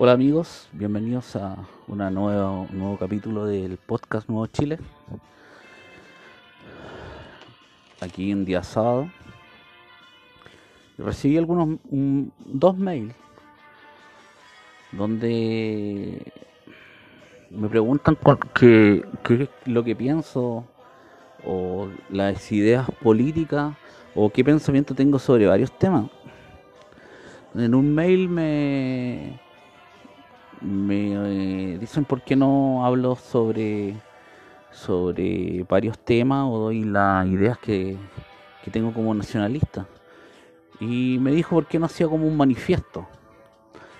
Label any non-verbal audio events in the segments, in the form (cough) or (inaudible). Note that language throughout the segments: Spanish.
Hola amigos, bienvenidos a una nueva, un nuevo capítulo del podcast Nuevo Chile. Aquí un día sábado. Recibí algunos un- dos mails donde me preguntan qué es lo que pienso o las ideas políticas o qué pensamiento tengo sobre varios temas. En un mail me me eh, dicen por qué no hablo sobre sobre varios temas o doy las ideas que, que tengo como nacionalista y me dijo por qué no hacía como un manifiesto.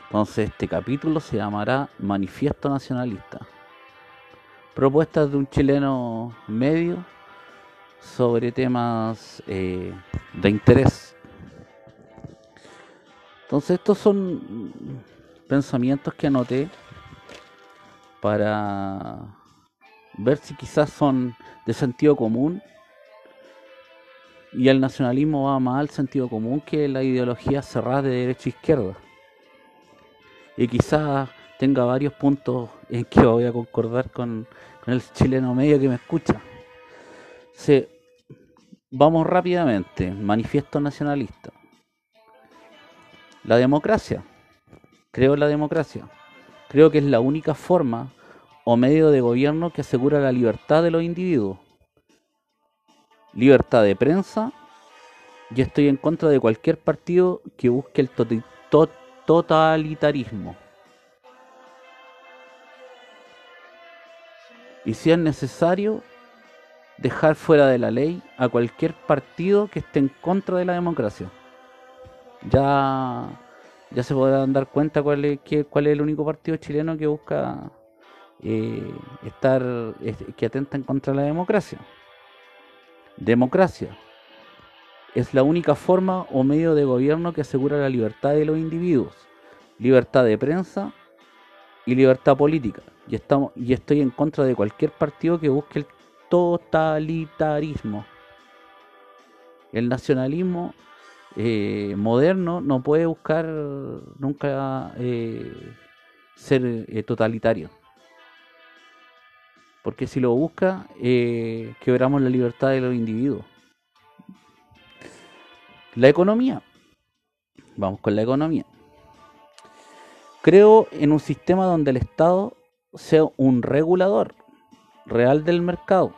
Entonces este capítulo se llamará manifiesto nacionalista. Propuestas de un chileno medio sobre temas eh, de interés. Entonces estos son pensamientos que anoté para ver si quizás son de sentido común y el nacionalismo va más al sentido común que la ideología cerrada de derecha e izquierda. Y quizás tenga varios puntos en que voy a concordar con, con el chileno medio que me escucha. Se- vamos rápidamente. Manifiesto nacionalista. La democracia. Creo en la democracia. Creo que es la única forma o medio de gobierno que asegura la libertad de los individuos. Libertad de prensa. Y estoy en contra de cualquier partido que busque el totalitarismo. Y si es necesario, dejar fuera de la ley a cualquier partido que esté en contra de la democracia. Ya ya se podrán dar cuenta cuál es, qué- cuál es el único partido chileno que busca eh, estar, es- que atenta en contra de la democracia. Democracia es la única forma o medio de gobierno que asegura la libertad de los individuos, libertad de prensa y libertad política. Y, estamos, y estoy en contra de cualquier partido que busque el totalitarismo. El nacionalismo eh, moderno no puede buscar nunca eh, ser eh, totalitario. Porque si lo busca, eh, quebramos la libertad de los individuos. La economía. Vamos con la economía. Creo en un sistema donde el Estado sea un regulador real del mercado,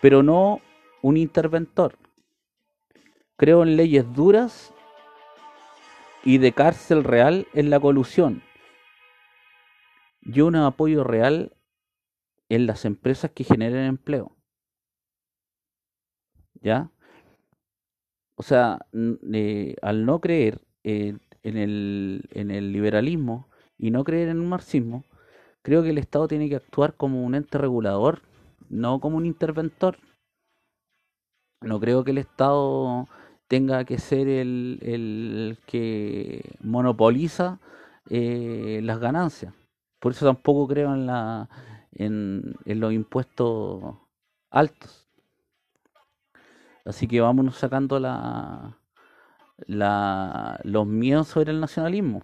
pero no un interventor. Creo en leyes duras y de cárcel real en la colusión. Y un apoyo real en las empresas que generen empleo. ¿Ya? O sea, eh, al no creer eh, en, el, en el liberalismo y no creer en el marxismo, creo que el Estado tiene que actuar como un ente regulador, no como un interventor. No creo que el Estado tenga que ser el, el que monopoliza eh, las ganancias. Por eso tampoco creo en, la, en, los impuestos altos. Así que vámonos sacando la, la, los miedos sobre el nacionalismo.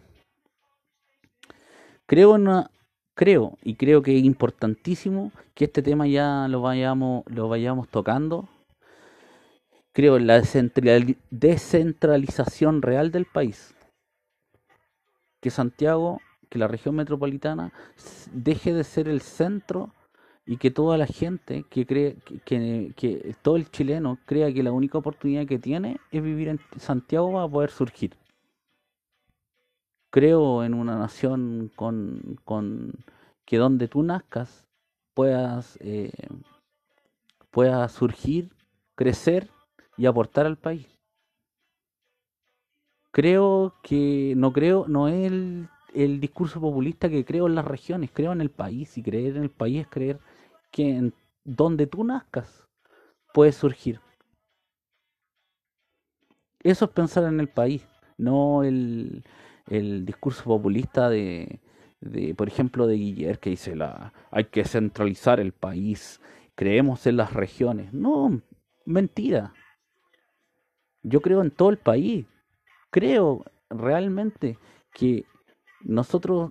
Creo, en una- creo y creo que es importantísimo que este tema ya lo vayamos, lo vayamos tocando creo en la descentrali- descentralización real del país. Que Santiago, que la región metropolitana deje de ser el centro y que toda la gente que cree que, todo el chileno crea que la única oportunidad que tiene es vivir en Santiago para poder surgir. Creo en una nación con, con que donde tú nazcas puedas eh, puedas surgir, crecer y aportar al país. Creo que no creo, no es el, el discurso populista que creo en las regiones, creo en el país y creer en el país es creer que en donde tú nazcas puedes surgir. Eso es pensar en el país, no el, el discurso populista de, de, por ejemplo, de Guiller, que dice la hay que centralizar el país, creemos en las regiones. No, mentira. Yo creo en todo el país. Creo realmente que nosotros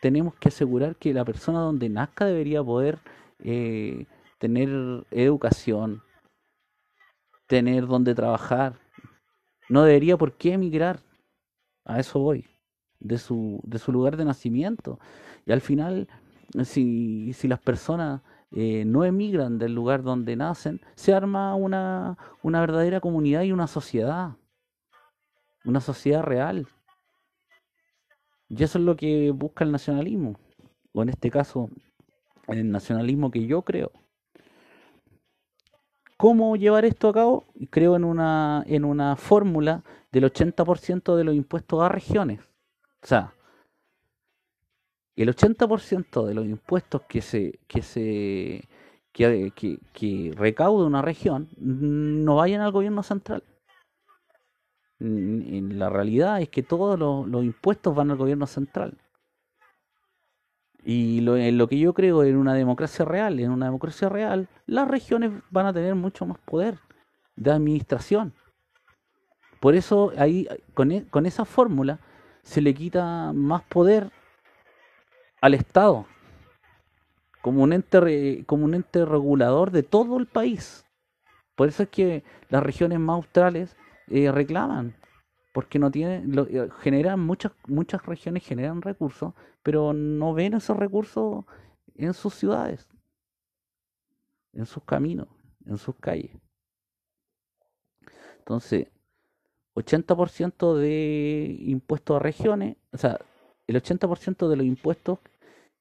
tenemos que asegurar que la persona donde nazca debería poder eh, tener educación, tener donde trabajar. No debería por qué emigrar. A eso voy. De su, de su lugar de nacimiento. Y al final, si, si las personas eh, no emigran del lugar donde nacen, se arma una, una verdadera comunidad y una sociedad. Una sociedad real. Y eso es lo que busca el nacionalismo. O en este caso, el nacionalismo que yo creo. ¿Cómo llevar esto a cabo? Creo en una, en una fórmula del 80% de los impuestos a regiones. O sea, el 80% de los impuestos que se, que se que, que, recaude una región no vayan al gobierno central. En la realidad es que todos los, impuestos van al gobierno central. Y lo, lo que yo creo en una democracia real, en una democracia real, las regiones van a tener mucho más poder de administración. Por eso ahí con, e, con esa fórmula se le quita más poder al Estado como un ente como un ente regulador de todo el país. Por eso es que las regiones más australes eh, reclaman porque no tienen eh, generan muchas muchas regiones generan recursos pero no ven esos recursos en sus ciudades en sus caminos en sus calles. Entonces 80% de impuestos a regiones o sea el 80% de los impuestos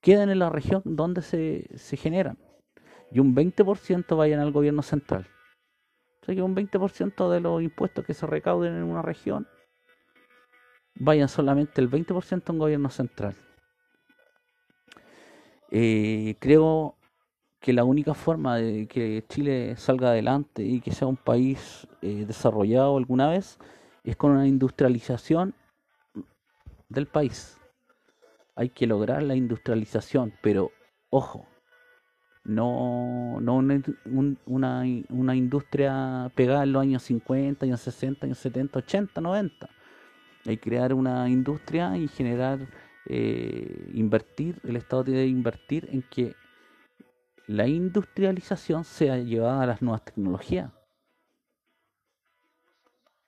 quedan en la región donde se, se generan y un 20% vayan al gobierno central o sea que un 20% de los impuestos que se recauden en una región vayan solamente el 20% a un gobierno central. Eh, creo que la única forma de que Chile salga adelante y que sea un país eh, desarrollado alguna vez es con una industrialización del país. Hay que lograr la industrialización, pero ojo, no, no una, una, una, industria pegada en los años 50, años 60, años 70, 80, 90. Hay que crear una industria y generar, eh, invertir, el Estado tiene que invertir en que la industrialización sea llevada a las nuevas tecnologías,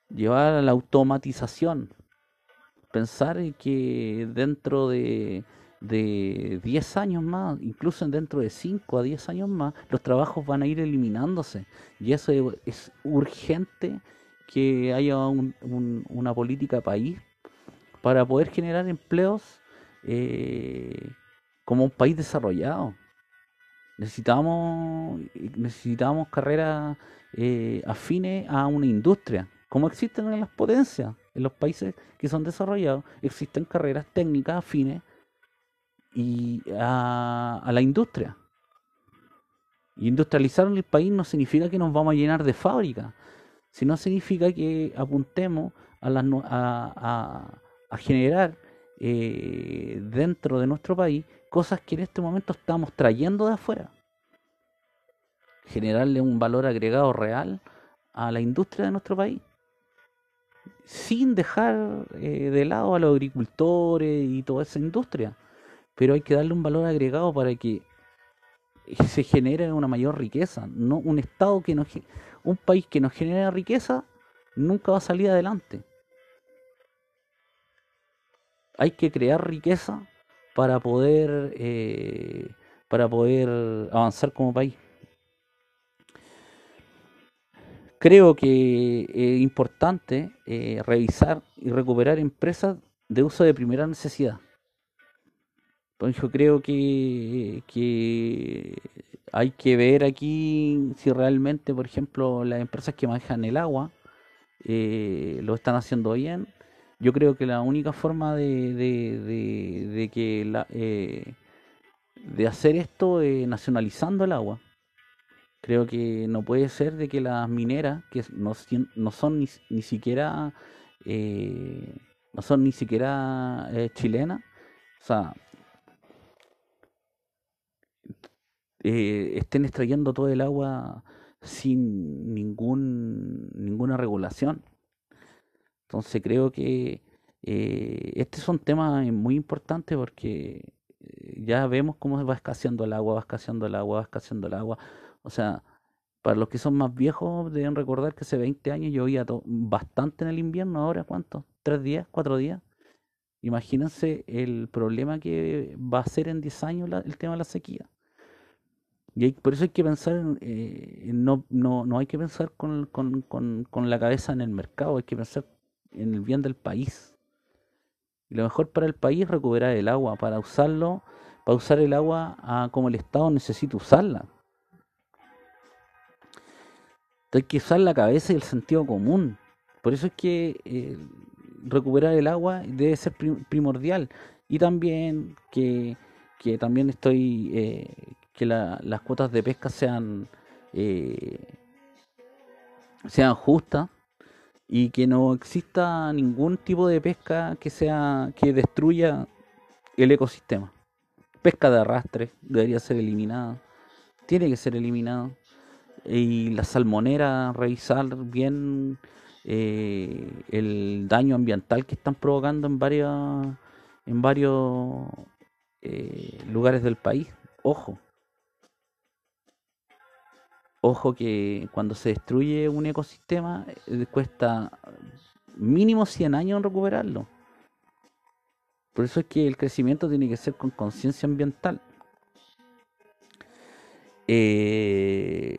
llevada a la automatización, pensar que dentro de de 10 años más, incluso dentro de 5 a 10 años más, los trabajos van a ir eliminándose. Y eso es, urgente que haya una política país para poder generar empleos eh, como un país desarrollado. Necesitamos, necesitamos carreras eh, afines a una industria, como existen en las potencias. En los países que son desarrollados existen carreras técnicas afines y a, la industria. Industrializar el país no significa que nos vamos a llenar de fábricas, sino significa que apuntemos a, a, a, generar eh, dentro de nuestro país cosas que en este momento estamos trayendo de afuera. Generarle un valor agregado real a la industria de nuestro país sin dejar eh, de lado a los agricultores y toda esa industria pero hay que darle un valor agregado para que se genere una mayor riqueza. No un estado que no, un país que no genera riqueza nunca va a salir adelante. Hay que crear riqueza para poder eh, para poder avanzar como país. Creo que es importante eh, revisar y recuperar empresas de uso de primera necesidad pues yo creo que, que hay que ver aquí si realmente, por ejemplo, las empresas que manejan el agua eh, lo están haciendo bien. Yo creo que la única forma de, de, de, que la, eh, de hacer esto es nacionalizando el agua. Creo que no puede ser de que las mineras, que no, no son ni, ni siquiera eh, no son ni siquiera chilenas, o sea, eh, estén extrayendo todo el agua sin ningún ninguna regulación. Entonces creo que eh, este es un tema muy importante porque eh, ya vemos cómo va escaseando el agua, va escaseando el agua, va escaseando el agua. O sea, para los que son más viejos deben recordar que hace 20 años llovía bastante en el invierno, ahora ¿cuánto? ¿Tres días? ¿Cuatro días? Imagínense el problema que va a ser en 10 años el tema de la sequía. Y por eso hay que pensar, eh, no, no, no hay que pensar con, con, con, con la cabeza en el mercado, hay que pensar en el bien del país. Y lo mejor para el país es recuperar el agua, para usarlo, para usar el agua como el Estado necesita usarla. hay que usar la cabeza y el sentido común. Por eso es que eh, recuperar el agua debe ser primordial. Y también que, que también estoy eh, que las cuotas de pesca sean eh, sean justas y que no exista ningún tipo de pesca que sea que destruya el ecosistema. Pesca de arrastre debería ser eliminada, tiene que ser eliminada. Y la salmonera, revisar bien eh, el daño ambiental que están provocando en varios, en varios eh, lugares del país. Ojo, Ojo que cuando se destruye un ecosistema eh, cuesta mínimo 100 años en recuperarlo. Por eso es que el crecimiento tiene que ser con conciencia ambiental. Eh,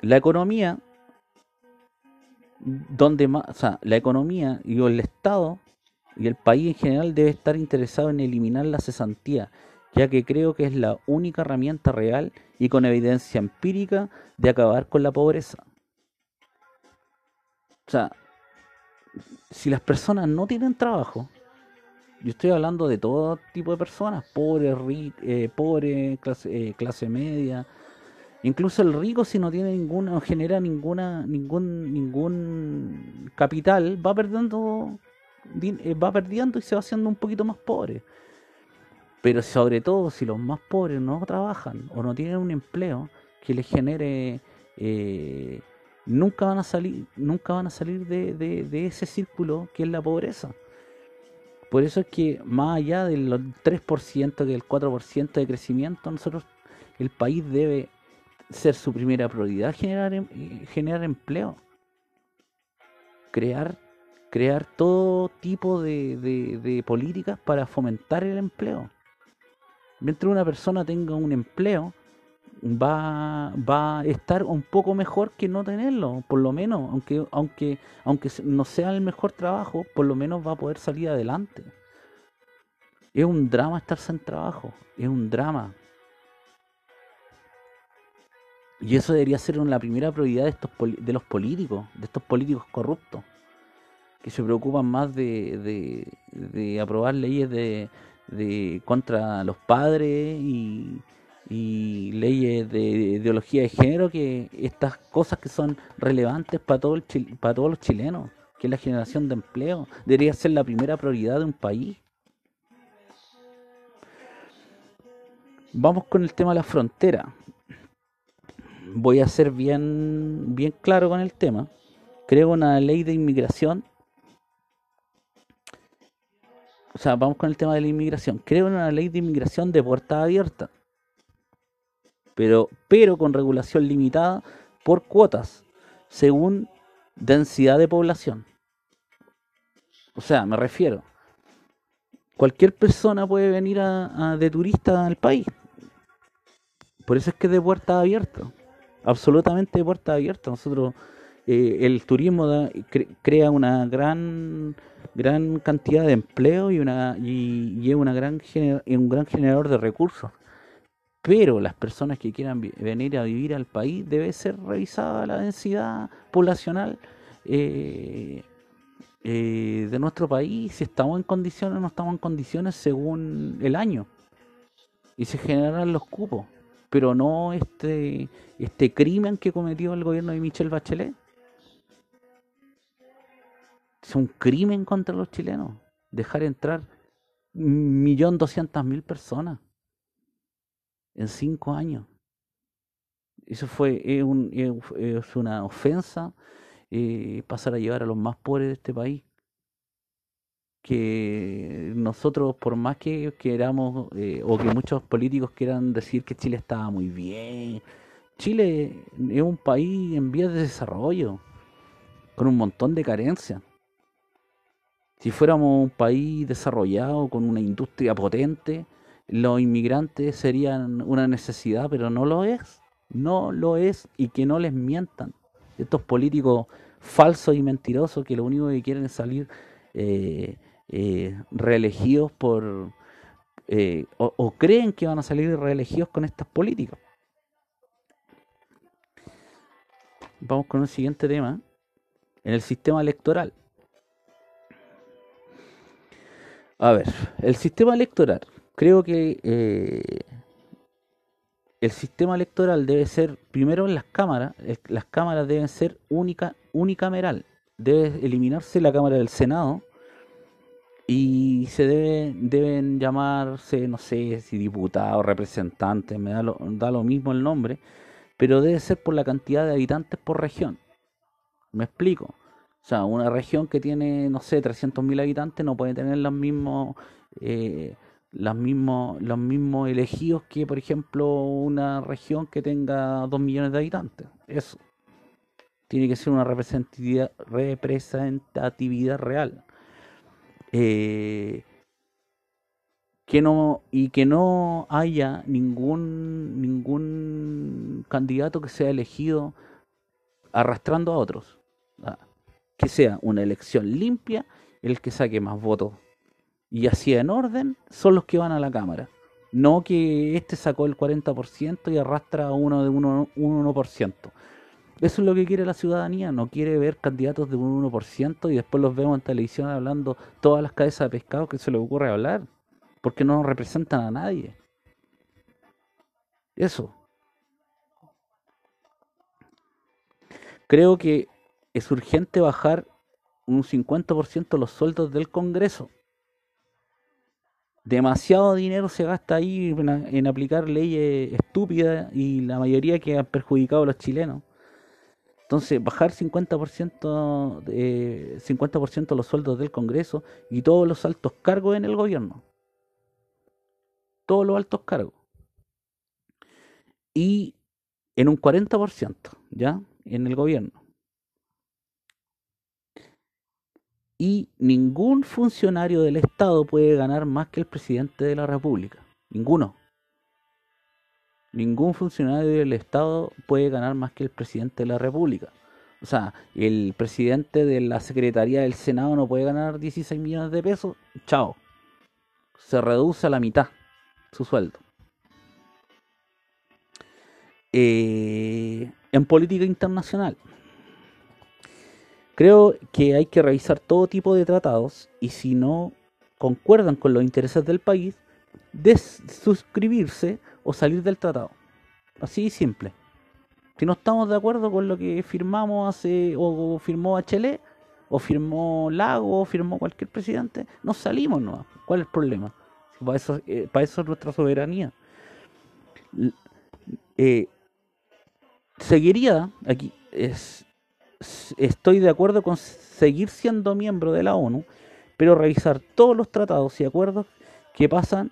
la economía, donde más, o sea, la economía y el Estado y el país en general debe estar interesado en eliminar la cesantía ya que creo que es la única herramienta real y con evidencia empírica de acabar con la pobreza. O sea, si las personas no tienen trabajo, yo estoy hablando de todo tipo de personas, pobres, eh, eh, clase media, incluso el rico si no tiene ninguna, genera ninguna, ningún, ningún capital, va perdiendo, eh, va perdiendo y se va haciendo un poquito más pobre. Pero sobre todo si los más pobres no trabajan o no tienen un empleo que les genere, eh, nunca van a salir, nunca van a salir de, de, ese círculo que es la pobreza. Por eso es que más allá del 3% que el 4% de crecimiento, nosotros, el país debe ser su primera prioridad generar, em, generar empleo. Crear, crear todo tipo de políticas para fomentar el empleo mientras una persona tenga un empleo, va, va a estar un poco mejor que no tenerlo, por lo menos, aunque, aunque, aunque no sea el mejor trabajo, por lo menos va a poder salir adelante. Es un drama estar sin trabajo, es un drama. Y eso debería ser la primera prioridad de, estos, de los políticos, de estos políticos corruptos, que se preocupan más de, de aprobar leyes de, de contra los padres y, leyes de ideología de género que estas cosas que son relevantes para todo el para todos los chilenos que es la generación de empleo debería ser la primera prioridad de un país. Vamos con el tema de la frontera. Voy a ser bien bien claro con el tema. Creo una ley de inmigración o sea, vamos con el tema de la inmigración. Creo en una ley de inmigración de puerta abierta, pero, pero con regulación limitada por cuotas, según densidad de población. O sea, me refiero, cualquier persona puede venir a, de turista al país. Por eso es que es de puerta abierta, absolutamente de puerta abierta. Nosotros, eh, el turismo crea una gran gran cantidad de empleo y una y, una gran un gran generador de recursos pero las personas que quieran venir a vivir al país debe ser revisada la densidad poblacional eh, eh, de nuestro país si estamos en condiciones o no estamos en condiciones según el año y se generarán los cupos pero no este, este crimen que cometió el gobierno de Michelle Bachelet. Es un crimen contra los chilenos. Dejar entrar millón doscientas mil personas en cinco años. Eso fue es, un, es una ofensa eh, pasar a llevar a los más pobres de este país. Que nosotros, por más que queramos, eh, o que muchos políticos quieran decir que Chile estaba muy bien, Chile es un país en vías de desarrollo, con un montón de carencias. Si fuéramos un país desarrollado, con una industria potente, los inmigrantes serían una necesidad, pero no lo es. No lo es y que no les mientan. Estos políticos falsos y mentirosos que lo único que quieren es salir eh, eh, reelegidos por... Eh, o creen que van a salir reelegidos con estas políticas. Vamos con el siguiente tema. En el sistema electoral. A ver, el sistema electoral. Creo que eh, el sistema electoral debe ser, primero en las cámaras, las cámaras deben ser única, unicameral. Debe eliminarse la Cámara del Senado y se debe, deben llamarse, no sé si diputados, representantes, me da lo, da lo mismo el nombre, pero debe ser por la cantidad de habitantes por región. ¿Me explico? O sea, una región que tiene, no sé, 300.000 habitantes no puede tener los mismos, eh, los mismos, los mismos elegidos que, por ejemplo, una región que tenga 2 millones de habitantes. Eso. Tiene que ser una representatividad, representatividad real. Eh, que no y que no haya ningún ningún candidato que sea elegido arrastrando a otros ah, que sea una elección limpia el que saque más votos y así en orden son los que van a la cámara no que este sacó el 40% y arrastra a uno de un 1%. Eso es lo que quiere la ciudadanía, no quiere ver candidatos de un 1% y después los vemos en televisión hablando todas las cabezas de pescado que se les ocurre hablar porque no representan a nadie. Eso. Creo que es urgente bajar un 50% los sueldos del Congreso. Demasiado dinero se gasta ahí en, aplicar leyes estúpidas y la mayoría que han perjudicado a los chilenos. Entonces, bajar 50%, de, 50 los sueldos del Congreso y todos los altos cargos en el gobierno todos los altos cargos. Y en un 40%, ¿ya? En el gobierno. Y ningún funcionario del Estado puede ganar más que el presidente de la República. Ninguno. Ningún funcionario del Estado puede ganar más que el presidente de la República. O sea, el presidente de la Secretaría del Senado no puede ganar 16 millones de pesos. Chao. Se reduce a la mitad su sueldo. Eh, en política internacional, creo que hay que revisar todo tipo de tratados y si no concuerdan con los intereses del país, desuscribirse o salir del tratado. Así simple. Si no estamos de acuerdo con lo que firmamos hace, o firmó Bachelet, o firmó Lago, o firmó cualquier presidente, nos salimos, ¿no? ¿Cuál es el problema? Para eso, eh, eso es nuestra soberanía. Eh, seguiría, aquí, es, estoy de acuerdo con seguir siendo miembro de la ONU, pero revisar todos los tratados y acuerdos que pasan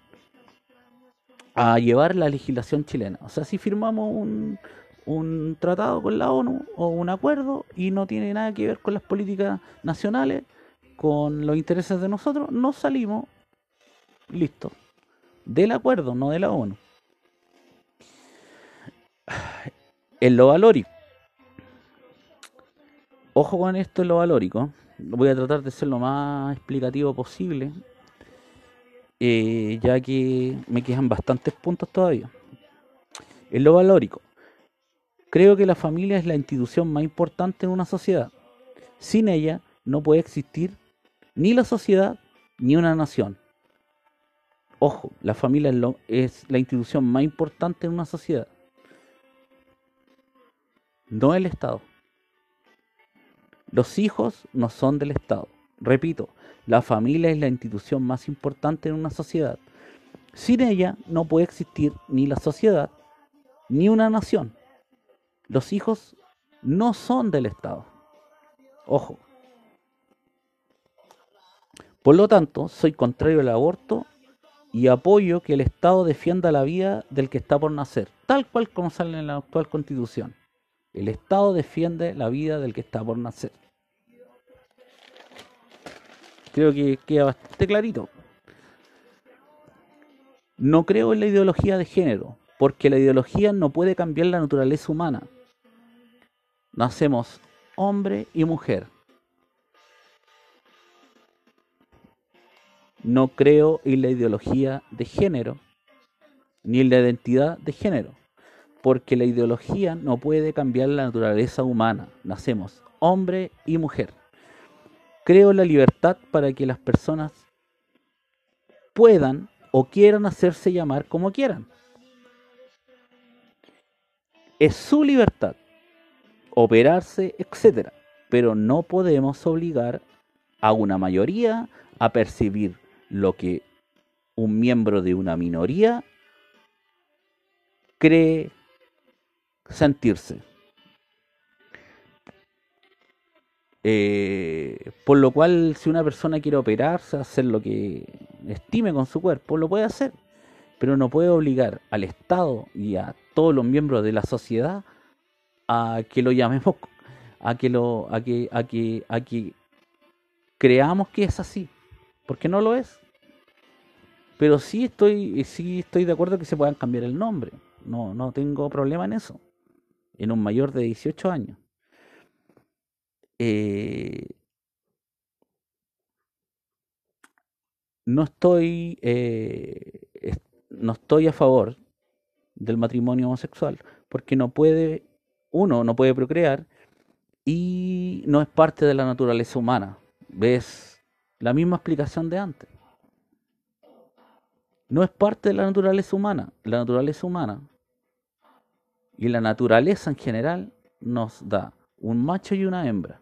a llevar la legislación chilena. O sea, si firmamos un, un tratado con la ONU o un acuerdo y no tiene nada que ver con las políticas nacionales, con los intereses de nosotros, nos salimos Listo. Del acuerdo, no de la ONU. (sighs) En lo valórico. Ojo con esto en lo valórico. Voy a tratar de ser lo más explicativo posible. Eh, ya que me quedan bastantes puntos todavía. En lo valórico. Creo que la familia es la institución más importante en una sociedad. Sin ella no puede existir ni la sociedad ni una nación. Ojo, la familia es, la institución más importante en una sociedad. no el Estado. Los hijos no son del Estado. Repito, la familia es la institución más importante en una sociedad. Sin ella no puede existir ni la sociedad ni una nación. Los hijos no son del Estado. Ojo. Por lo tanto, soy contrario al aborto y apoyo que el Estado defienda la vida del que está por nacer, tal cual como sale en la actual Constitución. El Estado defiende la vida del que está por nacer. Creo que queda bastante clarito. No creo en la ideología de género, porque la ideología no puede cambiar la naturaleza humana. Nacemos hombre y mujer. No creo en la ideología de género, ni en la identidad de género, porque la ideología no puede cambiar la naturaleza humana. Nacemos hombre y mujer. Creo la libertad para que las personas puedan o quieran hacerse llamar como quieran. Es su libertad operarse, etcétera, pero no podemos obligar a una mayoría a percibir lo que un miembro de una minoría cree sentirse. Eh, por lo cual, si una persona quiere operarse, hacer lo que estime con su cuerpo, lo puede hacer. Pero no puede obligar al Estado y a todos los miembros de la sociedad a que lo llamemos, a que lo, a que, a que, a que creamos que es así, porque no lo es. Pero sí estoy, sí estoy de acuerdo que se puedan cambiar el nombre. No, no tengo problema en eso. En un mayor de 18 años. Eh, no estoy eh, no estoy a favor del matrimonio homosexual porque no puede uno no puede procrear y no es parte de la naturaleza humana. Ves la misma explicación de antes. No es parte de la naturaleza humana. La naturaleza humana y la naturaleza en general nos da un macho y una hembra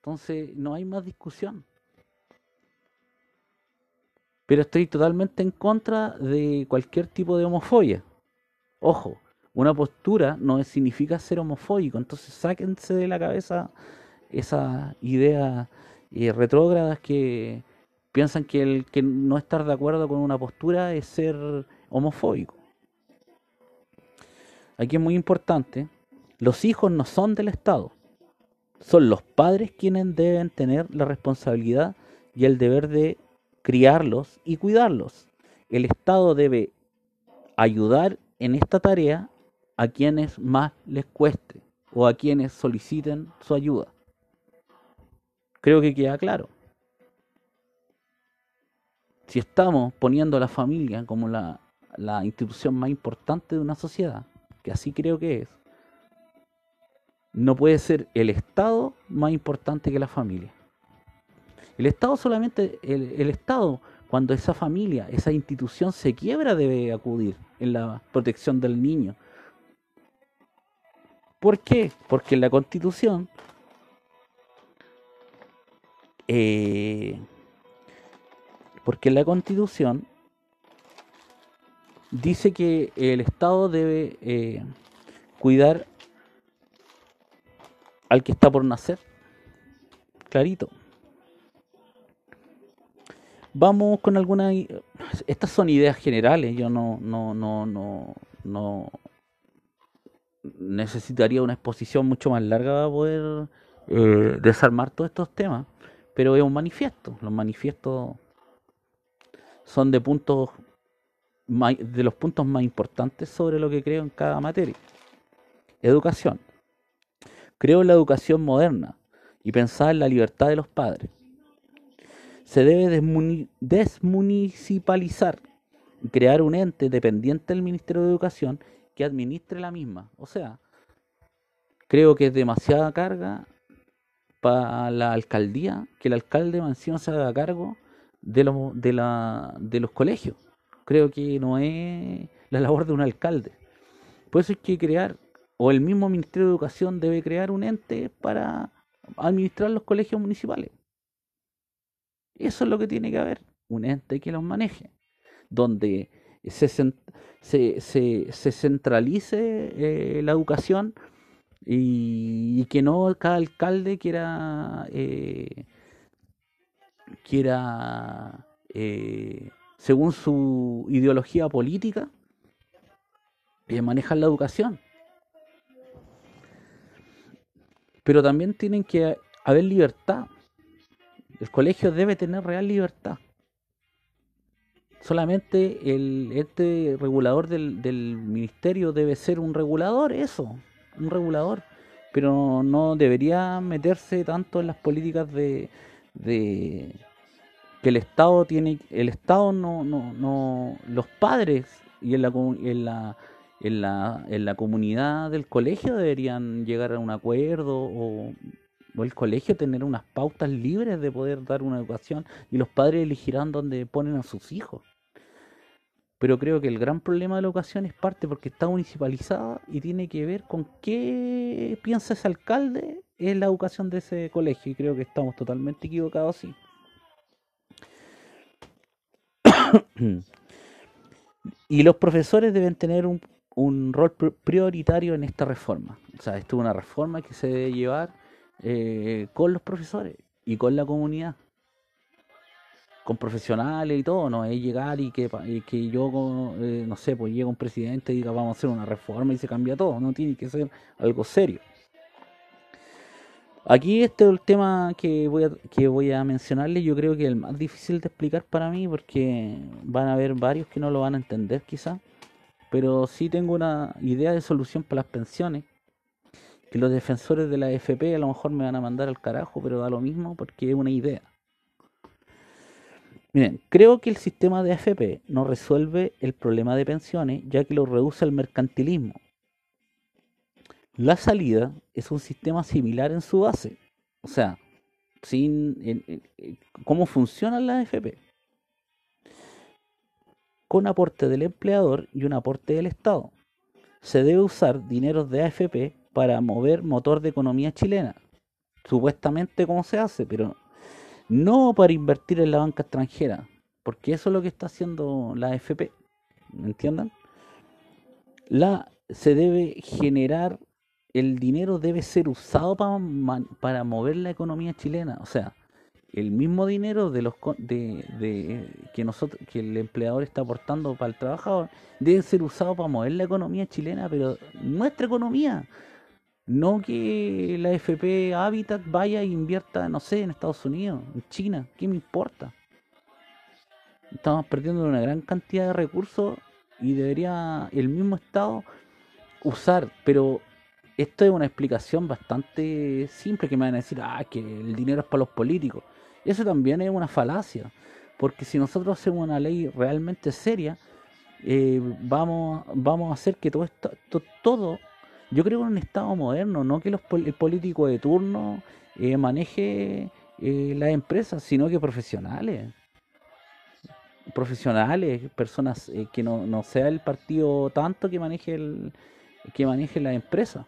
entonces no hay más discusión. Pero estoy totalmente en contra de cualquier tipo de homofobia. Ojo, una postura no significa ser homofóbico, entonces sáquense de la cabeza esas ideas eh, retrógradas que piensan que el que no estar de acuerdo con una postura es ser homofóbico. Aquí es muy importante, los hijos no son del Estado son los padres quienes deben tener la responsabilidad y el deber de criarlos y cuidarlos. El Estado debe ayudar en esta tarea a quienes más les cueste o a quienes soliciten su ayuda. Creo que queda claro. Si estamos poniendo a la familia como la, la institución más importante de una sociedad, que así creo que es, no puede ser el Estado más importante que la familia. El Estado solamente, el, Estado, cuando esa familia, esa institución se quiebra, debe acudir en la protección del niño. ¿Por qué? Porque en la Constitución eh, porque en la Constitución dice que el Estado debe eh, cuidar al que está por nacer. Clarito. Vamos con algunas. Estas son ideas generales. Yo no, no, no, no, no necesitaría una exposición mucho más larga para poder eh, desarmar todos estos temas. Pero es un manifiesto. Los manifiestos son de puntos de los puntos más importantes sobre lo que creo en cada materia. Educación. Creo en la educación moderna y pensar en la libertad de los padres. Se debe desmunicipalizar crear un ente dependiente del Ministerio de Educación que administre la misma. O sea, creo que es demasiada carga para la alcaldía que el alcalde Mansión se haga cargo de de, la, de los colegios. Creo que no es la labor de un alcalde. Por eso hay que crear o el mismo Ministerio de Educación debe crear un ente para administrar los colegios municipales. Eso es lo que tiene que haber, un ente que los maneje, donde se, se, centralice eh, la educación y, que no cada alcalde quiera, eh, quiera eh, según su ideología política, manejar la educación. Pero también tienen que haber libertad. El colegio debe tener real libertad solamente el este regulador del, del ministerio debe ser un regulador, eso, un regulador, pero no debería meterse tanto en las políticas de, de que el Estado tiene, el Estado no, no, no los padres y en la, en la en la, en la comunidad del colegio deberían llegar a un acuerdo o, o, el colegio tener unas pautas libres de poder dar una educación y los padres elegirán dónde ponen a sus hijos pero creo que el gran problema de la educación es parte porque está municipalizada y tiene que ver con qué piensa ese alcalde en la educación de ese colegio y creo que estamos totalmente equivocados sí. Y los profesores deben tener un, rol prioritario en esta reforma. O sea, esto es una reforma que se debe llevar eh, con los profesores y con la comunidad con profesionales y todo, no es llegar y que, que yo, eh, no sé, pues llega un presidente y diga vamos a hacer una reforma y se cambia todo, no tiene que ser algo serio. Aquí este es el tema que voy a, que voy a mencionarle, yo creo que es el más difícil de explicar para mí porque van a haber varios que no lo van a entender quizá, pero sí tengo una idea de solución para las pensiones, que los defensores de la FP a lo mejor me van a mandar al carajo, pero da lo mismo porque es una idea. Miren, creo que el sistema de AFP no resuelve el problema de pensiones, ya que lo reduce al mercantilismo. La salida es un sistema similar en su base. O sea, sin cómo funciona la AFP. Con aporte del empleador y un aporte del Estado. Se debe usar dinero de AFP para mover motor de economía chilena. Supuestamente cómo se hace, pero no para invertir en la banca extranjera, porque eso es lo que está haciendo la AFP, ¿me entiendan? La, se debe generar, el dinero debe ser usado para, para mover la economía chilena, o sea, el mismo dinero de los de, de, que nosotros que el empleador está aportando para el trabajador debe ser usado para mover la economía chilena, pero nuestra economía, no que la FP Habitat vaya e invierta, no sé, en Estados Unidos, en China, ¿qué me importa? Estamos perdiendo una gran cantidad de recursos y debería el mismo Estado usar, pero esto es una explicación bastante simple que me van a decir, ah, que el dinero es para los políticos. Eso también es una falacia, porque si nosotros hacemos una ley realmente seria, eh, vamos, vamos a hacer que todo esto, todo yo creo en un Estado moderno, no que los, el político de turno eh, maneje eh, las empresas, sino que profesionales. Profesionales, personas eh, que no, no, sea el partido tanto que maneje el que maneje la empresa.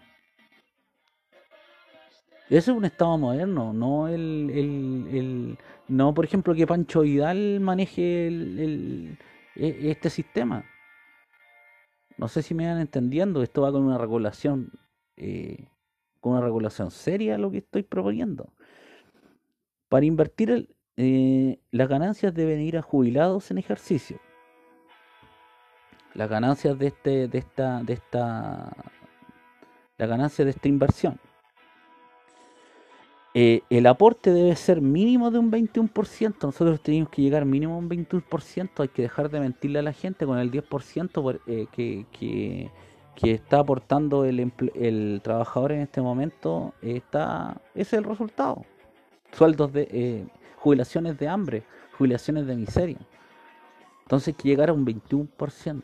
Eso es un Estado moderno, no el, el, el no por ejemplo que Pancho Vidal maneje el, e, este sistema. No sé si me van entendiendo, esto va con una regulación, eh, con una regulación seria lo que estoy proponiendo. Para invertir eh, las ganancias deben ir a jubilados en ejercicio. Las ganancias de este, de esta, de esta, las ganancias de esta inversión eh, el aporte debe ser mínimo de un 21%. Nosotros tenemos que llegar mínimo a un 21%. Hay que dejar de mentirle a la gente con el 10% eh, que, que, está aportando el, el, trabajador en este momento. Está, ese es el resultado. Sueldos de eh, jubilaciones de hambre, jubilaciones de miseria. Entonces hay que llegar a un 21%.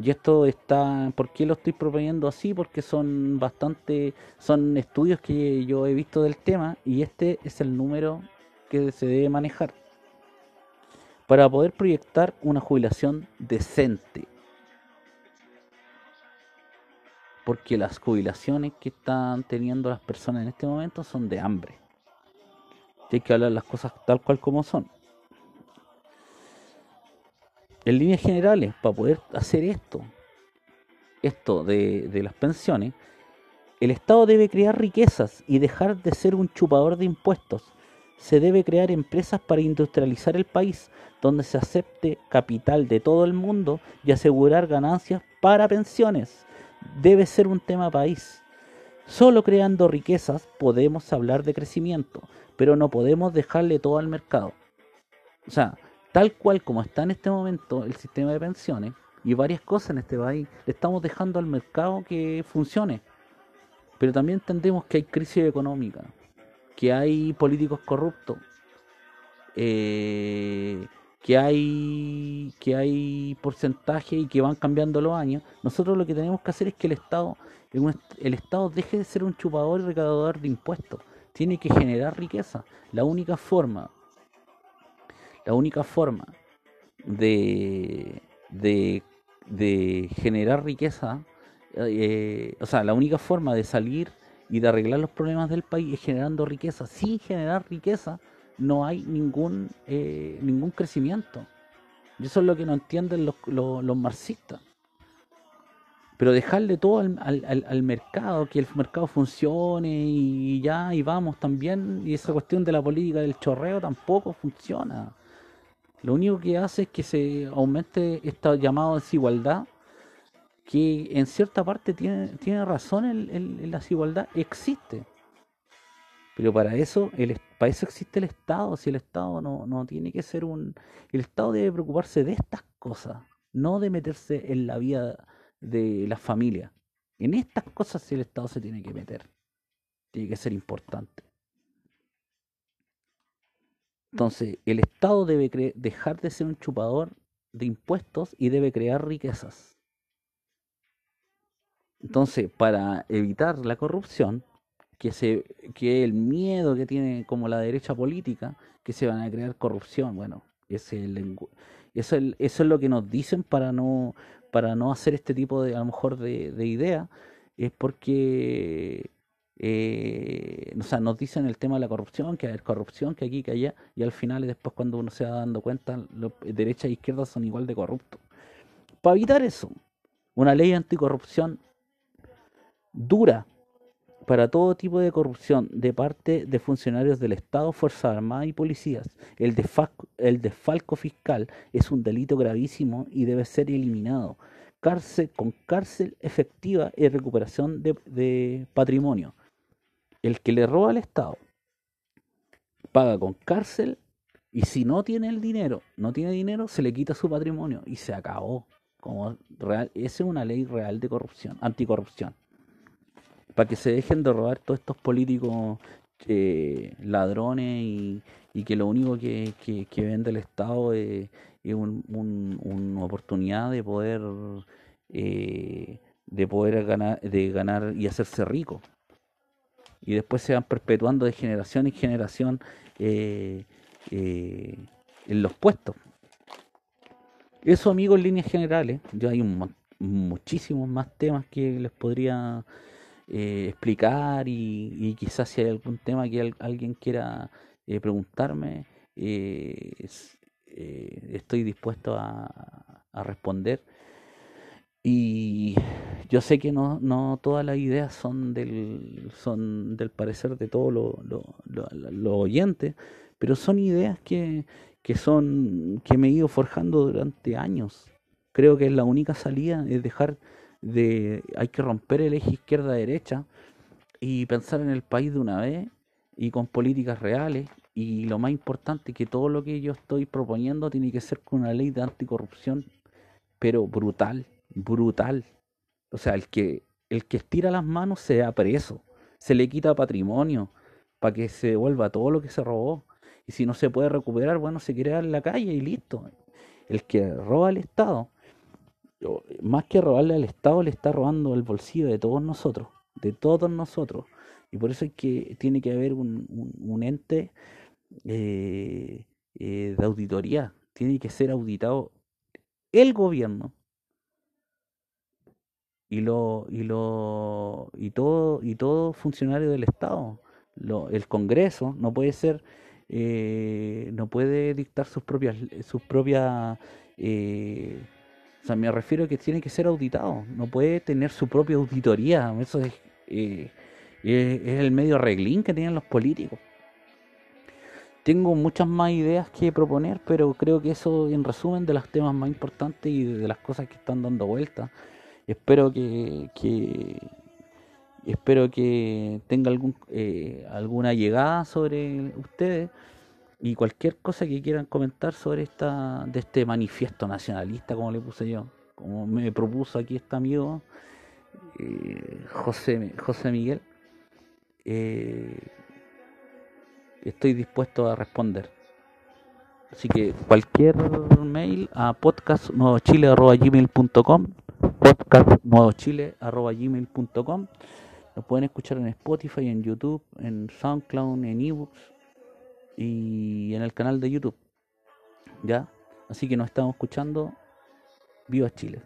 Y esto está, ¿por qué lo estoy proponiendo así? Porque son bastante, son estudios que yo he visto del tema y este es el número que se debe manejar para poder proyectar una jubilación decente. porque las jubilaciones que están teniendo las personas en este momento son de hambre. Hay que hablar las cosas tal cual como son. En líneas generales, para poder hacer esto, esto de, las pensiones, el Estado debe crear riquezas y dejar de ser un chupador de impuestos. Se debe crear empresas para industrializar el país, donde se acepte capital de todo el mundo y asegurar ganancias para pensiones. Debe ser un tema país. Solo creando riquezas podemos hablar de crecimiento, pero no podemos dejarle todo al mercado. O sea, tal cual como está en este momento el sistema de pensiones y varias cosas en este país, le estamos dejando al mercado que funcione. Pero también entendemos que hay crisis económica, que hay políticos corruptos, eh, que hay que hay porcentajes y que van cambiando los años. Nosotros lo que tenemos que hacer es que el Estado el Estado deje de ser un chupador y recaudador de impuestos. Tiene que generar riqueza. La única forma la única forma de, de, de generar riqueza eh, o sea, la única forma de salir y de arreglar los problemas del país es generando riqueza. Sin generar riqueza no hay ningún eh, ningún crecimiento. Y eso es lo que no entienden los, los, marxistas. Pero dejarle todo al, al, al, mercado, que el mercado funcione y ya, y vamos también, y esa cuestión de la política del chorreo tampoco funciona. Lo único que hace es que se aumente esta llamada desigualdad que en cierta parte tiene, tiene razón el, la desigualdad, existe. Pero para eso, el, para eso existe el Estado. Si el Estado no, no tiene que ser un... El Estado debe preocuparse de estas cosas, no de meterse en la vida de la familia. En estas cosas el Estado se tiene que meter. Tiene que ser importante. Entonces, el Estado debe dejar de ser un chupador de impuestos y debe crear riquezas. Entonces, para evitar la corrupción, que, se, que el miedo que tiene como la derecha política, que se van a crear corrupción, bueno, ese eso, es, eso es lo que nos dicen para no para no hacer este tipo de a lo mejor de, de idea es porque eh, o sea, nos dicen el tema de la corrupción, que hay corrupción, que aquí, que allá, y al final, después cuando uno se va dando cuenta, derecha e izquierda son igual de corruptos. Para evitar eso, una ley anticorrupción dura para todo tipo de corrupción de parte de funcionarios del Estado, Fuerzas Armadas y policías. El desfalco, fiscal es un delito gravísimo y debe ser eliminado. Cárcel con cárcel efectiva y recuperación de patrimonio. El que le roba al Estado paga con cárcel y si no tiene el dinero, no tiene dinero, se le quita su patrimonio y se acabó. Como real, esa es una ley real de corrupción, anticorrupción para que se dejen de robar todos estos políticos eh, ladrones y, que lo único que, que, vende el Estado es, una oportunidad de poder eh, de poder ganar de ganar y hacerse rico y después se van perpetuando de generación en generación eh, en los puestos eso amigos en líneas generales yo hay muchísimos más temas que les podría eh, explicar y, quizás si hay algún tema que alguien quiera eh, preguntarme, eh, estoy dispuesto a, responder. Y yo sé que no, no todas las ideas son del, son del parecer de todos los lo, oyentes, pero son ideas que, que, son, que me he ido forjando durante años. Creo que es la única salida, es dejar de hay que romper el eje izquierda-derecha y pensar en el país de una vez y con políticas reales y lo más importante que todo lo que yo estoy proponiendo tiene que ser con una ley de anticorrupción pero brutal, brutal. O sea, el que el que estira las manos sea preso, se le quita patrimonio para que se devuelva todo lo que se robó. Y si no se puede recuperar, bueno, se queda en la calle y listo. El que roba al Estado más que robarle al Estado, le está robando el bolsillo de todos nosotros, de todos nosotros. Y por eso es que tiene que haber un, un, ente eh, eh, de auditoría, tiene que ser auditado el gobierno y lo y lo y todo y todo funcionario del Estado lo, el Congreso no puede ser eh, no puede dictar sus propias sus propias eh, o sea me refiero a que tiene que ser auditado no puede tener su propia auditoría eso es eh, es, el medio reglín que tienen los políticos tengo muchas más ideas que proponer, pero creo que eso en resumen de los temas más importantes y de las cosas que están dando vueltas. Espero que, que espero que tenga algún eh, alguna llegada sobre ustedes y cualquier cosa que quieran comentar sobre esta de este manifiesto nacionalista como le puse yo, como me propuso aquí este amigo eh, José José Miguel. Eh, estoy dispuesto a responder. Así que cualquier mail a podcastnuevochile.gmail.com podcastnuevochile.gmail.com Lo pueden escuchar en Spotify, en YouTube, en SoundCloud, en eBooks y en el canal de YouTube. ¿Ya? Así que nos estamos escuchando. Viva Chile.